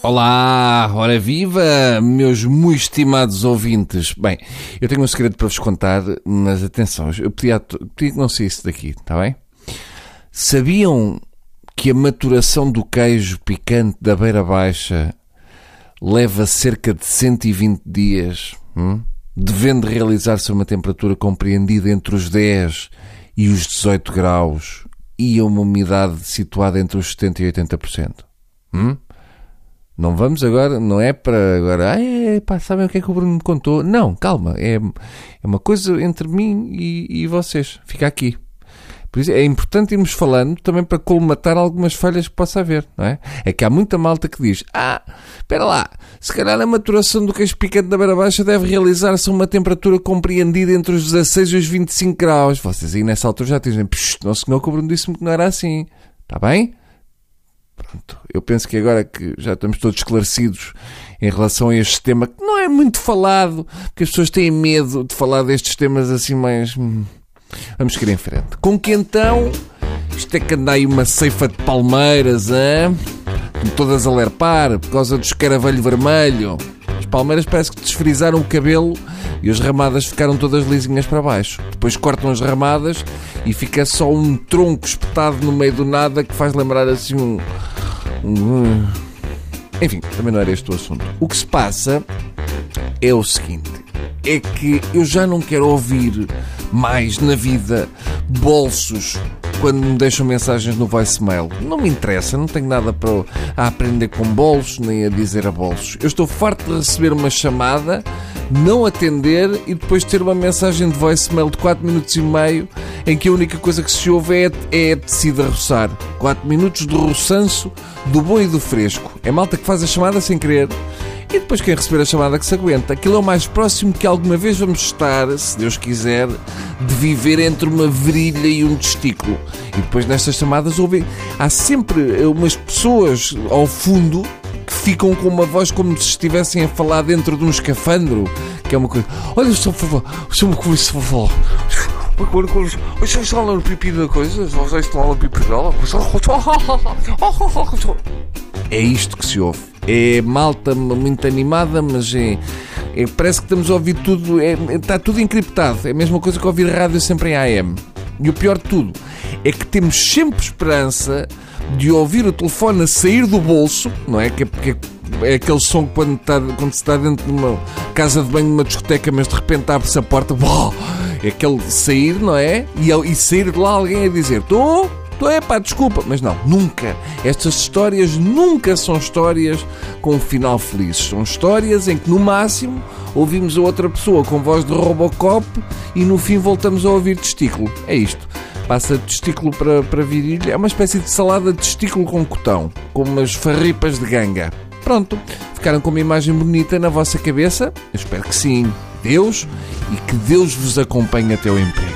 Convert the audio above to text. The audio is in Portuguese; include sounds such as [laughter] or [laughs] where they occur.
Olá, ora viva, meus muito estimados ouvintes. Bem, eu tenho um segredo para vos contar, mas atenção, eu podia que não isso daqui, está bem? Sabiam que a maturação do queijo picante da beira baixa leva cerca de 120 dias, hum? devendo realizar-se a uma temperatura compreendida entre os 10 e os 18 graus e a uma umidade situada entre os 70% e 80%. Hum? Não vamos agora, não é para agora, ah, pá, sabem o que é que o Bruno me contou? Não, calma, é, é uma coisa entre mim e, e vocês. Fica aqui. Por isso é importante irmos falando também para colmatar algumas falhas que possa haver, não é? É que há muita malta que diz: Ah, espera lá, se calhar a maturação do queijo picante da beira baixa deve realizar-se a uma temperatura compreendida entre os 16 e os 25 graus. Vocês aí nessa altura já dizem: Não, senhor, que o Bruno disse-me que não era assim. Está bem? Eu penso que agora que já estamos todos esclarecidos em relação a este tema, que não é muito falado, porque as pessoas têm medo de falar destes temas assim mais. Hum, vamos seguir em frente. Com que então. Isto é que anda aí uma ceifa de palmeiras, hein? todas a lerpar por causa do escaravelho vermelho. As palmeiras parece que desfrizaram o cabelo e as ramadas ficaram todas lisinhas para baixo. Depois cortam as ramadas e fica só um tronco espetado no meio do nada que faz lembrar assim um. Um... Enfim, também não era este o assunto. O que se passa é o seguinte: é que eu já não quero ouvir mais na vida bolsos quando me deixam mensagens no voicemail. Não me interessa, não tenho nada para a aprender com bolsos nem a dizer a bolsos. Eu estou farto de receber uma chamada, não atender e depois ter uma mensagem de voicemail de 4 minutos e meio em que a única coisa que se ouve é, é a roçar. 4 minutos de roçanço do bom e do fresco. É malta que faz a chamada sem querer e depois quem receber a chamada que se aguenta. Aquilo é o mais próximo que alguma vez vamos estar, se Deus quiser, de viver entre uma virilha e um testículo. E depois nestas chamadas ouvem. Há sempre umas pessoas ao fundo que ficam com uma voz como se estivessem a falar dentro de um escafandro. Que é uma coisa. Olha, estou por favor. Estou por favor. Vocês estão lá no pipi da coisa? Vocês estão lá no pipi dela? [laughs] É isto que se ouve. É malta muito animada, mas é, é parece que estamos a ouvir tudo, é, está tudo encriptado. É a mesma coisa que ouvir rádio sempre em AM. E o pior de tudo é que temos sempre esperança de ouvir o telefone a sair do bolso, não é? Que, que é aquele som quando, está, quando se está dentro de uma casa de banho, numa discoteca, mas de repente abre-se a porta, uau, [laughs] é aquele sair, não é? E, e sair de lá alguém a dizer: Estou? Então é pá, desculpa, mas não, nunca. Estas histórias nunca são histórias com um final feliz. São histórias em que, no máximo, ouvimos a outra pessoa com voz de Robocop e no fim voltamos a ouvir testículo. É isto. Passa testículo para, para virilha. É uma espécie de salada de testículo com cotão, com umas farripas de ganga. Pronto, ficaram com uma imagem bonita na vossa cabeça? Eu espero que sim. Deus e que Deus vos acompanhe até o emprego.